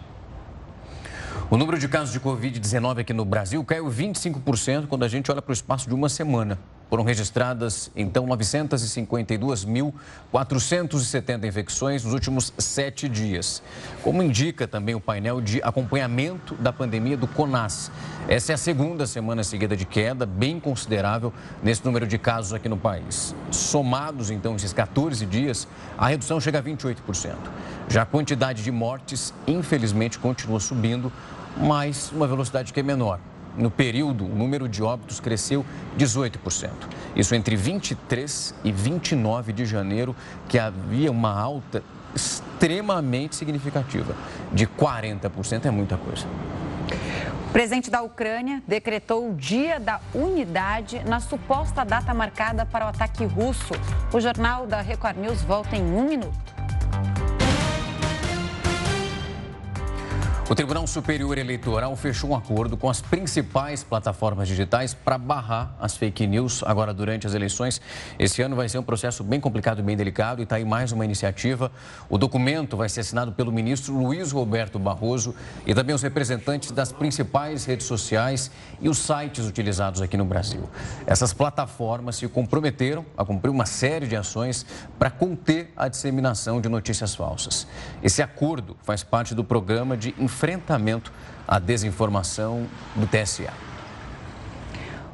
O número de casos de Covid-19 aqui no Brasil caiu 25% quando a gente olha para o espaço de uma semana. Foram registradas, então, 952.470 infecções nos últimos sete dias. Como indica também o painel de acompanhamento da pandemia do CONAS. Essa é a segunda semana seguida de queda, bem considerável, nesse número de casos aqui no país. Somados, então, esses 14 dias, a redução chega a 28%. Já a quantidade de mortes, infelizmente, continua subindo, mas uma velocidade que é menor. No período, o número de óbitos cresceu 18%. Isso entre 23 e 29 de janeiro, que havia uma alta extremamente significativa. De 40% é muita coisa. O presidente da Ucrânia decretou o Dia da Unidade na suposta data marcada para o ataque russo. O jornal da Record News volta em um minuto. O Tribunal Superior Eleitoral fechou um acordo com as principais plataformas digitais para barrar as fake news agora durante as eleições. Esse ano vai ser um processo bem complicado e bem delicado e está aí mais uma iniciativa. O documento vai ser assinado pelo ministro Luiz Roberto Barroso e também os representantes das principais redes sociais e os sites utilizados aqui no Brasil. Essas plataformas se comprometeram a cumprir uma série de ações para conter a disseminação de notícias falsas. Esse acordo faz parte do programa de enfrentamento à desinformação do TSE.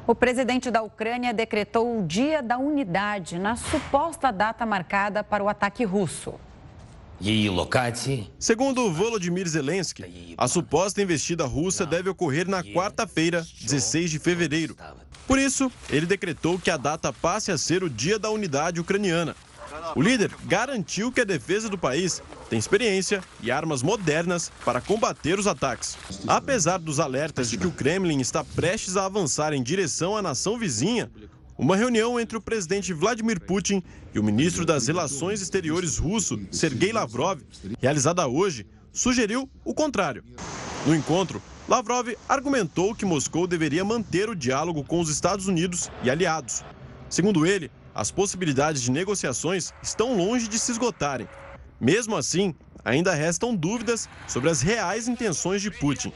O presidente da Ucrânia decretou o Dia da Unidade na suposta data marcada para o ataque russo. Segundo Volodymyr Zelensky, a suposta investida russa deve ocorrer na quarta-feira, 16 de fevereiro. Por isso, ele decretou que a data passe a ser o Dia da Unidade Ucraniana. O líder garantiu que a defesa do país tem experiência e armas modernas para combater os ataques. Apesar dos alertas de que o Kremlin está prestes a avançar em direção à nação vizinha, uma reunião entre o presidente Vladimir Putin e o ministro das Relações Exteriores russo, Sergei Lavrov, realizada hoje, sugeriu o contrário. No encontro, Lavrov argumentou que Moscou deveria manter o diálogo com os Estados Unidos e aliados. Segundo ele, as possibilidades de negociações estão longe de se esgotarem. Mesmo assim, ainda restam dúvidas sobre as reais intenções de Putin.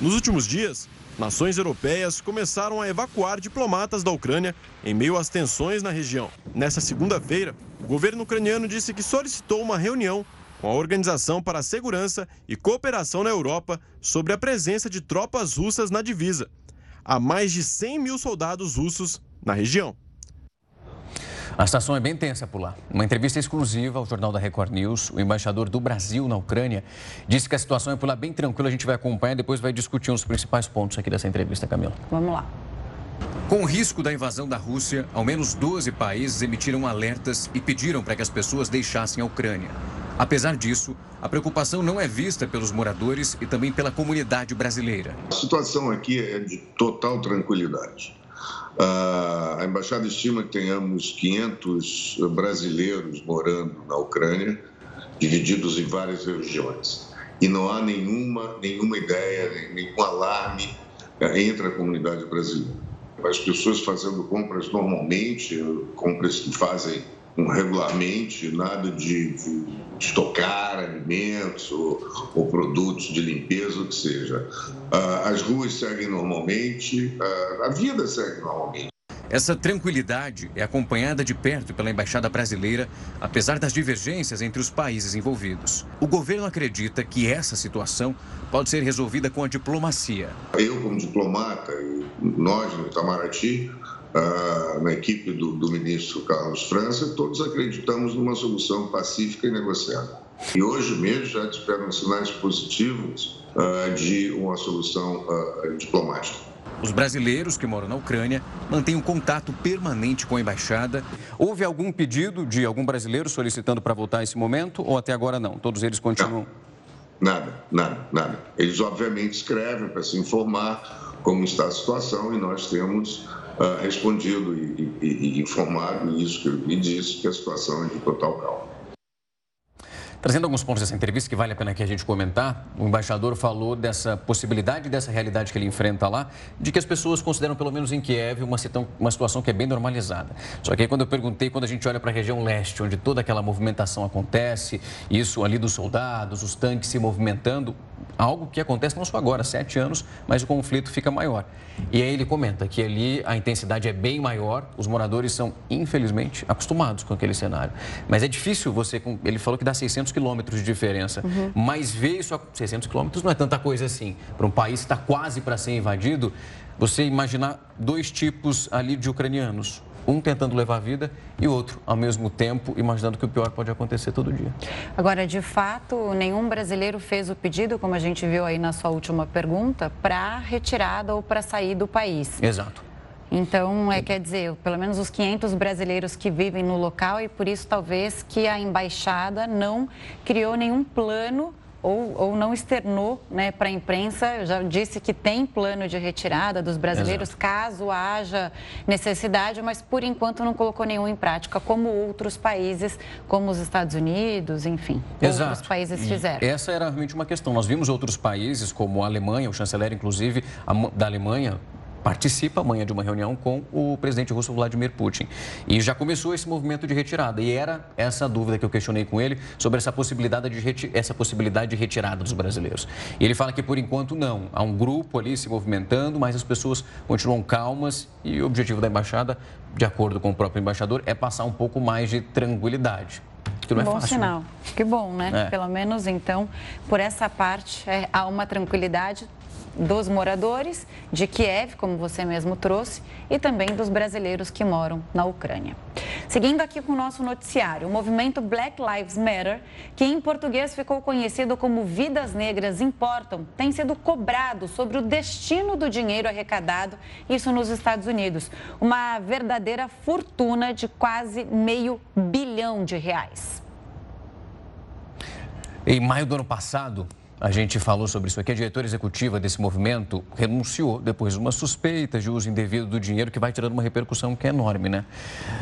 Nos últimos dias, nações europeias começaram a evacuar diplomatas da Ucrânia em meio às tensões na região. Nessa segunda-feira, o governo ucraniano disse que solicitou uma reunião com a Organização para a Segurança e Cooperação na Europa sobre a presença de tropas russas na divisa. Há mais de 100 mil soldados russos na região. A situação é bem tensa por lá. Uma entrevista exclusiva ao Jornal da Record News, o embaixador do Brasil na Ucrânia disse que a situação é por lá bem tranquila. A gente vai acompanhar e depois vai discutir os principais pontos aqui dessa entrevista, Camila. Vamos lá. Com o risco da invasão da Rússia, ao menos 12 países emitiram alertas e pediram para que as pessoas deixassem a Ucrânia. Apesar disso, a preocupação não é vista pelos moradores e também pela comunidade brasileira. A situação aqui é de total tranquilidade. A embaixada estima que tenhamos 500 brasileiros morando na Ucrânia, divididos em várias regiões. E não há nenhuma, nenhuma ideia, nenhum alarme entre a comunidade brasileira. As pessoas fazendo compras normalmente, compras que fazem regularmente, nada de, de estocar alimentos ou, ou, produtos de limpeza, o que seja. Uh, as ruas seguem normalmente, uh, a vida segue normalmente. Essa tranquilidade é acompanhada de perto pela Embaixada Brasileira, apesar das divergências entre os países envolvidos. O governo acredita que essa situação pode ser resolvida com a diplomacia. Eu, como diplomata, e nós no Itamaraty, uh, na equipe do, do ministro Carlos França, todos acreditamos numa solução pacífica e negociada. E hoje mesmo já esperam sinais positivos uh, de uma solução uh, diplomática. Os brasileiros que moram na Ucrânia mantêm um contato permanente com a embaixada. Houve algum pedido de algum brasileiro solicitando para voltar nesse momento ou até agora não? Todos eles continuam? Não. Nada, nada, nada. Eles obviamente escrevem para se informar como está a situação e nós temos uh, respondido e, e, e, informado isso que eu lhe disse, que a situação é de total calma. Trazendo alguns pontos dessa entrevista que vale a pena que a gente comentar, o embaixador falou dessa possibilidade, dessa realidade que ele enfrenta lá, de que as pessoas consideram, pelo menos em Kiev, uma, uma situação que é bem normalizada. Só que aí quando eu perguntei, quando a gente olha para a região leste, onde toda aquela movimentação acontece, isso ali dos soldados, os tanques se movimentando, algo que acontece não só agora, sete anos, mas o conflito fica maior. E aí ele comenta que ali a intensidade é bem maior, os moradores são, infelizmente, acostumados com aquele cenário. Mas é difícil você, ele falou que dá 600 quilômetros de diferença, uhum. mas ver isso, 600 quilômetros não é tanta coisa assim. Para um país que está quase para ser invadido, você imaginar dois tipos ali de ucranianos, um tentando levar a vida e o outro, ao mesmo tempo, imaginando que o pior pode acontecer todo dia. Agora, de fato, nenhum brasileiro fez o pedido, como a gente viu aí na sua última pergunta, para retirada ou para sair do país. Exato. Então, é, quer dizer, pelo menos os 500 brasileiros que vivem no local e por isso talvez que a embaixada não criou nenhum plano ou, ou não externou né, para a imprensa, já disse que tem plano de retirada dos brasileiros Exato. caso haja necessidade, mas por enquanto não colocou nenhum em prática, como outros países, como os Estados Unidos, enfim, Exato. outros países fizeram. E essa era realmente uma questão. Nós vimos outros países, como a Alemanha, o chanceler, inclusive, da Alemanha, participa amanhã de uma reunião com o presidente russo Vladimir Putin. E já começou esse movimento de retirada. E era essa dúvida que eu questionei com ele sobre essa possibilidade de, essa possibilidade de retirada dos brasileiros. E ele fala que por enquanto não. Há um grupo ali se movimentando, mas as pessoas continuam calmas e o objetivo da embaixada, de acordo com o próprio embaixador, é passar um pouco mais de tranquilidade. Que não é bom fácil, sinal. Né? Que bom, né? É. Pelo menos então, por essa parte, é, há uma tranquilidade dos moradores de Kiev, como você mesmo trouxe, e também dos brasileiros que moram na Ucrânia. Seguindo aqui com o nosso noticiário, o movimento Black Lives Matter, que em português ficou conhecido como Vidas Negras Importam, tem sido cobrado sobre o destino do dinheiro arrecadado, isso nos Estados Unidos. Uma verdadeira fortuna de quase meio bilhão de reais. Em maio do ano passado, a gente falou sobre isso aqui. A diretora executiva desse movimento renunciou depois de uma suspeita de uso indevido do dinheiro que vai tirando uma repercussão que é enorme, né?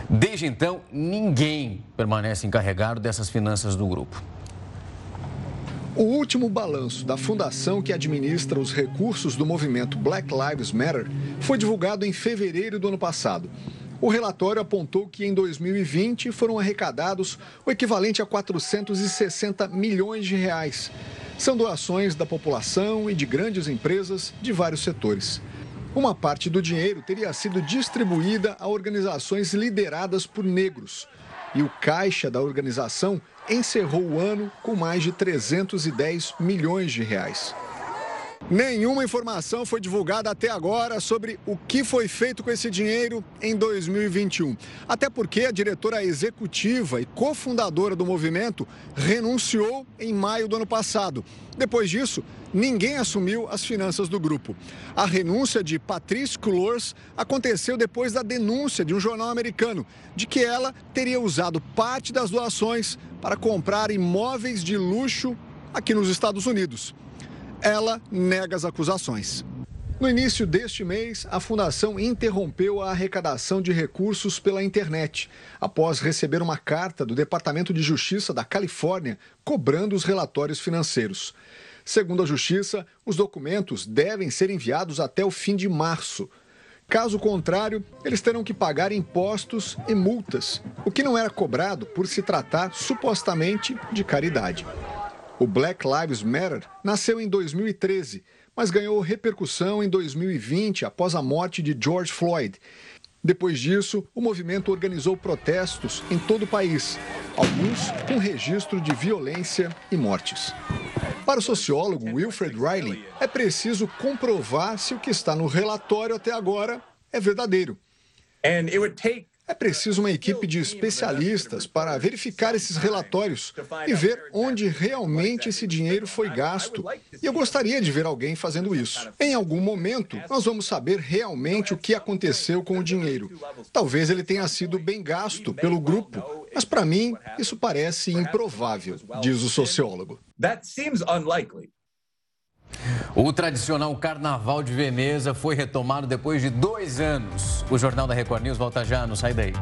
Desde então, ninguém permanece encarregado dessas finanças do grupo. O último balanço da fundação que administra os recursos do movimento Black Lives Matter foi divulgado em fevereiro do ano passado. O relatório apontou que em 2020 foram arrecadados o equivalente a 460 milhões de reais são doações da população e de grandes empresas de vários setores. Uma parte do dinheiro teria sido distribuída a organizações lideradas por negros. E o caixa da organização encerrou o ano com mais de 310 milhões de reais. Nenhuma informação foi divulgada até agora sobre o que foi feito com esse dinheiro em 2021. Até porque a diretora executiva e cofundadora do movimento renunciou em maio do ano passado. Depois disso, ninguém assumiu as finanças do grupo. A renúncia de Patrice Cullors aconteceu depois da denúncia de um jornal americano de que ela teria usado parte das doações para comprar imóveis de luxo aqui nos Estados Unidos. Ela nega as acusações. No início deste mês, a Fundação interrompeu a arrecadação de recursos pela internet, após receber uma carta do Departamento de Justiça da Califórnia cobrando os relatórios financeiros. Segundo a Justiça, os documentos devem ser enviados até o fim de março. Caso contrário, eles terão que pagar impostos e multas, o que não era cobrado por se tratar supostamente de caridade. O Black Lives Matter nasceu em 2013, mas ganhou repercussão em 2020 após a morte de George Floyd. Depois disso, o movimento organizou protestos em todo o país, alguns com registro de violência e mortes. Para o sociólogo Wilfred Riley, é preciso comprovar se o que está no relatório até agora é verdadeiro. É preciso uma equipe de especialistas para verificar esses relatórios e ver onde realmente esse dinheiro foi gasto. E eu gostaria de ver alguém fazendo isso. Em algum momento, nós vamos saber realmente o que aconteceu com o dinheiro. Talvez ele tenha sido bem gasto pelo grupo, mas para mim isso parece improvável, diz o sociólogo. That seems unlikely. O tradicional Carnaval de Veneza foi retomado depois de dois anos. O Jornal da Record News volta já, não sai daí.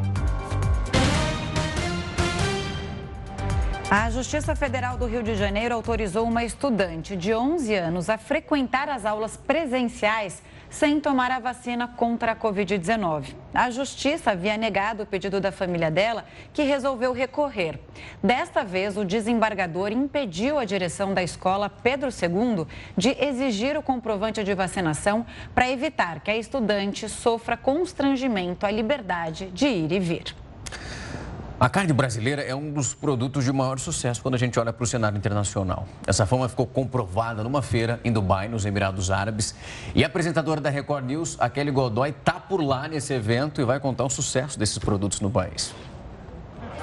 A Justiça Federal do Rio de Janeiro autorizou uma estudante de 11 anos a frequentar as aulas presenciais sem tomar a vacina contra a Covid-19. A Justiça havia negado o pedido da família dela, que resolveu recorrer. Desta vez, o desembargador impediu a direção da escola Pedro II de exigir o comprovante de vacinação para evitar que a estudante sofra constrangimento à liberdade de ir e vir. A carne brasileira é um dos produtos de maior sucesso quando a gente olha para o cenário internacional. Essa fama ficou comprovada numa feira em Dubai, nos Emirados Árabes. E a apresentadora da Record News, a Kelly Godoy, está por lá nesse evento e vai contar o sucesso desses produtos no país.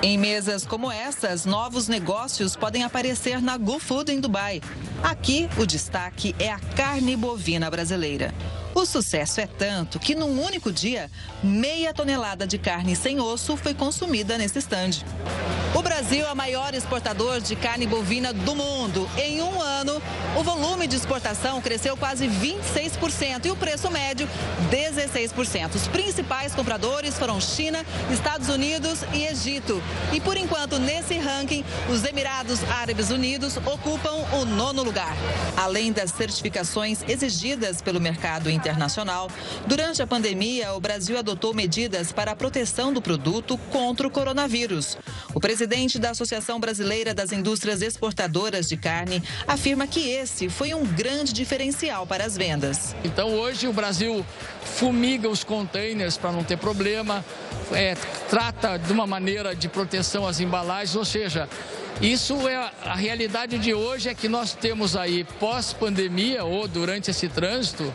Em mesas como essas, novos negócios podem aparecer na GoFood em Dubai. Aqui, o destaque é a carne bovina brasileira. O sucesso é tanto que, num único dia, meia tonelada de carne sem osso foi consumida nesse estande. O Brasil é o maior exportador de carne bovina do mundo. Em um ano, o volume de exportação cresceu quase 26% e o preço médio 16%. Os principais compradores foram China, Estados Unidos e Egito. E por enquanto, nesse ranking, os Emirados Árabes Unidos ocupam o nono lugar. Além das certificações exigidas pelo mercado internacional, internacional, durante a pandemia, o Brasil adotou medidas para a proteção do produto contra o coronavírus. O presidente da Associação Brasileira das Indústrias Exportadoras de Carne afirma que esse foi um grande diferencial para as vendas. Então, hoje, o Brasil fumiga os containers para não ter problema, é, trata de uma maneira de proteção as embalagens, ou seja, isso é a realidade de hoje é que nós temos aí pós-pandemia ou durante esse trânsito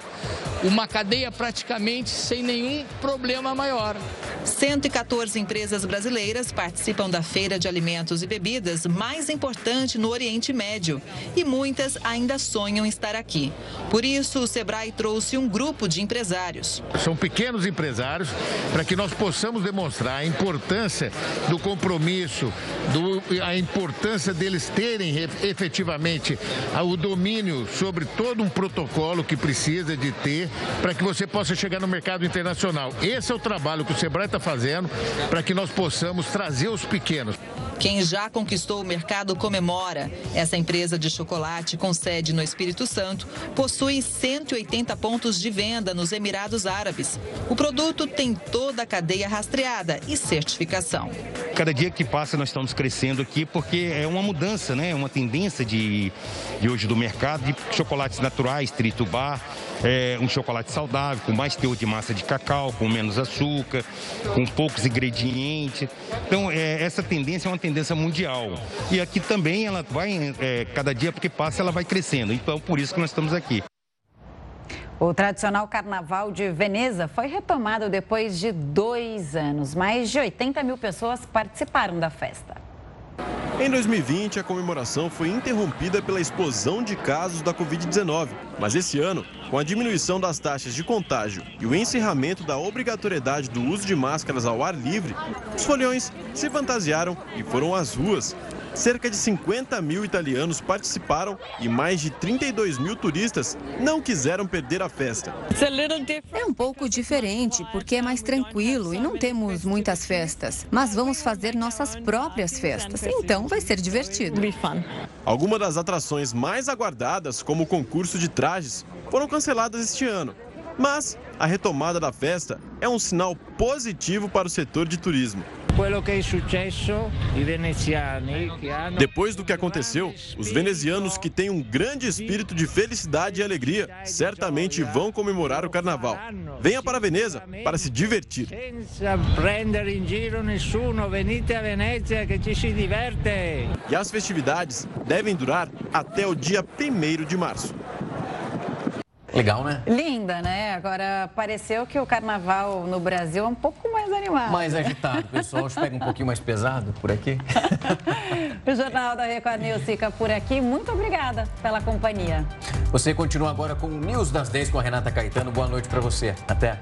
uma cadeia praticamente sem nenhum problema maior. 114 empresas brasileiras participam da feira de alimentos e bebidas mais importante no Oriente Médio e muitas ainda sonham estar aqui. Por isso, o Sebrae trouxe um grupo de empresários. São pequenos empresários para que nós possamos demonstrar a importância do compromisso, do, a importância deles terem efetivamente o domínio sobre todo um protocolo que precisa de ter para que você possa chegar no mercado internacional. Esse é o trabalho que o Sebrae está fazendo para que nós possamos trazer os pequenos. Quem já conquistou o mercado comemora. Essa empresa de chocolate com sede no Espírito Santo possui 180 pontos de venda nos Emirados Árabes. O produto tem toda a cadeia rastreada e certificação. Cada dia que passa nós estamos crescendo aqui porque é uma mudança, né? É uma tendência de, de hoje do mercado de chocolates naturais, tritubar, é, um chocolate saudável, com mais teor de massa de cacau, com menos açúcar, com poucos ingredientes. Então, é, essa tendência é uma tendência mundial. E aqui também ela vai, é, cada dia porque passa, ela vai crescendo. Então, por isso que nós estamos aqui. O tradicional carnaval de Veneza foi retomado depois de dois anos. Mais de 80 mil pessoas participaram da festa. Em 2020, a comemoração foi interrompida pela explosão de casos da Covid-19. Mas esse ano, com a diminuição das taxas de contágio e o encerramento da obrigatoriedade do uso de máscaras ao ar livre, os foliões se fantasiaram e foram às ruas Cerca de 50 mil italianos participaram e mais de 32 mil turistas não quiseram perder a festa. É um pouco diferente porque é mais tranquilo e não temos muitas festas, mas vamos fazer nossas próprias festas, então vai ser divertido. Algumas das atrações mais aguardadas, como o concurso de trajes, foram canceladas este ano. Mas a retomada da festa é um sinal positivo para o setor de turismo. Depois do que aconteceu, os venezianos que têm um grande espírito de felicidade e alegria certamente vão comemorar o carnaval. Venha para Veneza para se divertir. E as festividades devem durar até o dia 1 de março. Legal, né? Linda, né? Agora, pareceu que o carnaval no Brasil é um pouco mais animado. Mais agitado. Pessoal pega um pouquinho mais pesado por aqui. o Jornal da Record News fica por aqui. Muito obrigada pela companhia. Você continua agora com o News das 10 com a Renata Caetano. Boa noite para você. Até.